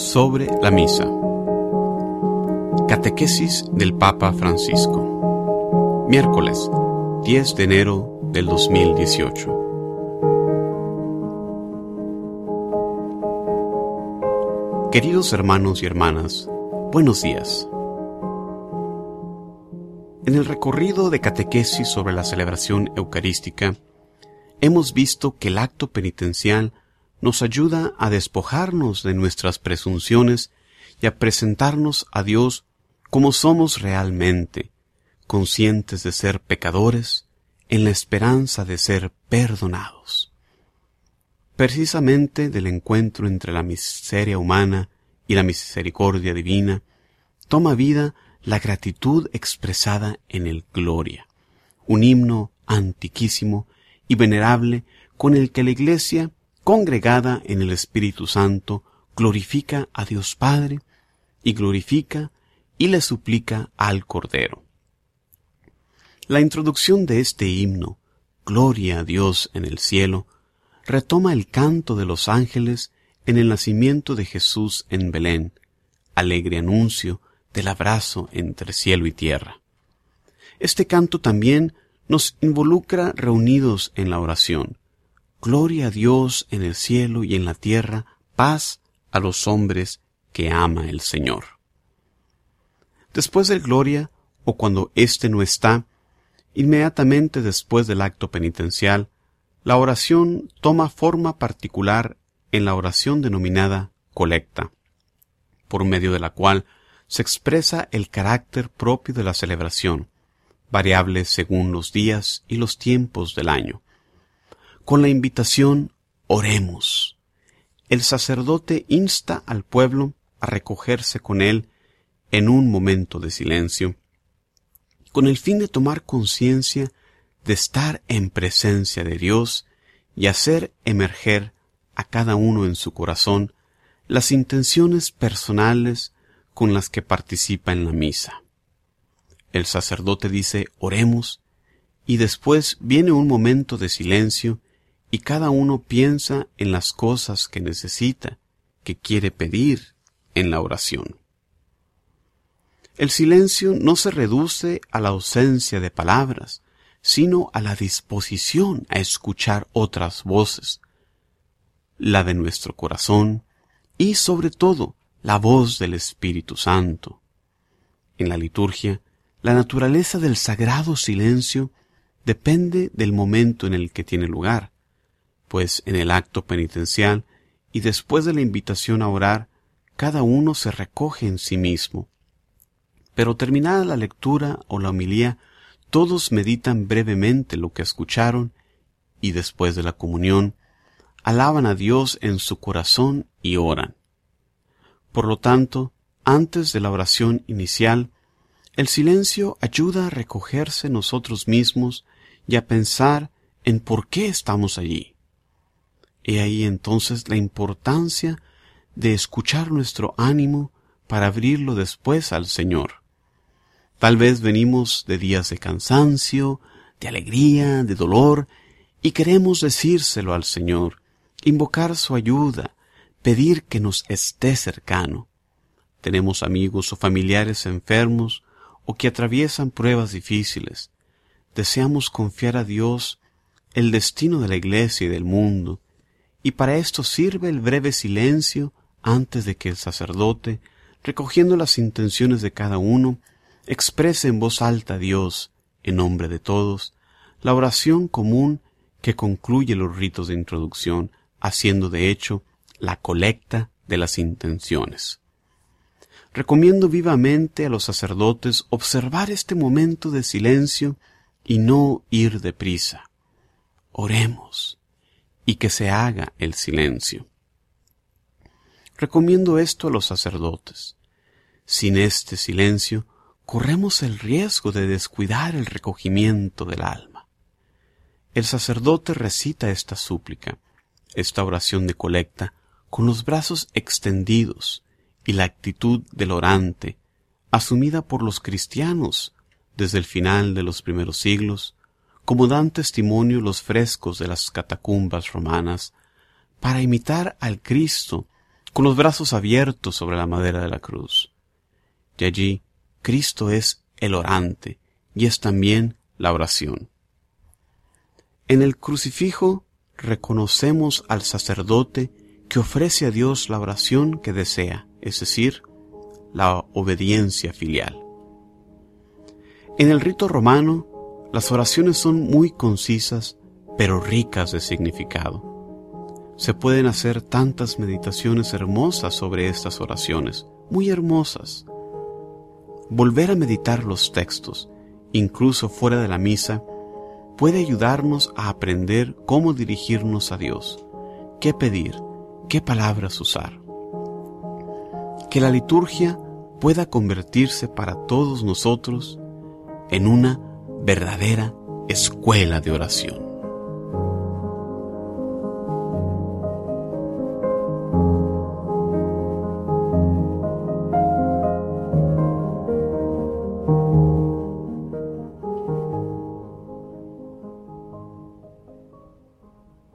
sobre la misa. Catequesis del Papa Francisco. Miércoles 10 de enero del 2018. Queridos hermanos y hermanas, buenos días. En el recorrido de catequesis sobre la celebración eucarística, hemos visto que el acto penitencial nos ayuda a despojarnos de nuestras presunciones y a presentarnos a Dios como somos realmente, conscientes de ser pecadores, en la esperanza de ser perdonados. Precisamente del encuentro entre la miseria humana y la misericordia divina, toma vida la gratitud expresada en el Gloria, un himno antiquísimo y venerable con el que la Iglesia congregada en el Espíritu Santo, glorifica a Dios Padre y glorifica y le suplica al Cordero. La introducción de este himno, Gloria a Dios en el cielo, retoma el canto de los ángeles en el nacimiento de Jesús en Belén, alegre anuncio del abrazo entre cielo y tierra. Este canto también nos involucra reunidos en la oración, Gloria a Dios en el cielo y en la tierra, paz a los hombres que ama el Señor. Después del gloria, o cuando éste no está, inmediatamente después del acto penitencial, la oración toma forma particular en la oración denominada colecta, por medio de la cual se expresa el carácter propio de la celebración, variable según los días y los tiempos del año con la invitación Oremos. El sacerdote insta al pueblo a recogerse con él en un momento de silencio, con el fin de tomar conciencia de estar en presencia de Dios y hacer emerger a cada uno en su corazón las intenciones personales con las que participa en la misa. El sacerdote dice oremos y después viene un momento de silencio y cada uno piensa en las cosas que necesita, que quiere pedir en la oración. El silencio no se reduce a la ausencia de palabras, sino a la disposición a escuchar otras voces, la de nuestro corazón y sobre todo la voz del Espíritu Santo. En la liturgia, la naturaleza del sagrado silencio depende del momento en el que tiene lugar pues en el acto penitencial y después de la invitación a orar, cada uno se recoge en sí mismo. Pero terminada la lectura o la homilía, todos meditan brevemente lo que escucharon y después de la comunión, alaban a Dios en su corazón y oran. Por lo tanto, antes de la oración inicial, el silencio ayuda a recogerse nosotros mismos y a pensar en por qué estamos allí. He ahí entonces la importancia de escuchar nuestro ánimo para abrirlo después al Señor. Tal vez venimos de días de cansancio, de alegría, de dolor, y queremos decírselo al Señor, invocar su ayuda, pedir que nos esté cercano. Tenemos amigos o familiares enfermos o que atraviesan pruebas difíciles. Deseamos confiar a Dios el destino de la Iglesia y del mundo, y para esto sirve el breve silencio antes de que el sacerdote, recogiendo las intenciones de cada uno, exprese en voz alta a Dios, en nombre de todos, la oración común que concluye los ritos de introducción, haciendo de hecho la colecta de las intenciones. Recomiendo vivamente a los sacerdotes observar este momento de silencio y no ir deprisa. Oremos y que se haga el silencio. Recomiendo esto a los sacerdotes. Sin este silencio, corremos el riesgo de descuidar el recogimiento del alma. El sacerdote recita esta súplica, esta oración de colecta, con los brazos extendidos y la actitud del orante, asumida por los cristianos desde el final de los primeros siglos, como dan testimonio los frescos de las catacumbas romanas, para imitar al Cristo con los brazos abiertos sobre la madera de la cruz. Y allí Cristo es el orante y es también la oración. En el crucifijo reconocemos al sacerdote que ofrece a Dios la oración que desea, es decir, la obediencia filial. En el rito romano, las oraciones son muy concisas, pero ricas de significado. Se pueden hacer tantas meditaciones hermosas sobre estas oraciones, muy hermosas. Volver a meditar los textos, incluso fuera de la misa, puede ayudarnos a aprender cómo dirigirnos a Dios, qué pedir, qué palabras usar. Que la liturgia pueda convertirse para todos nosotros en una verdadera escuela de oración.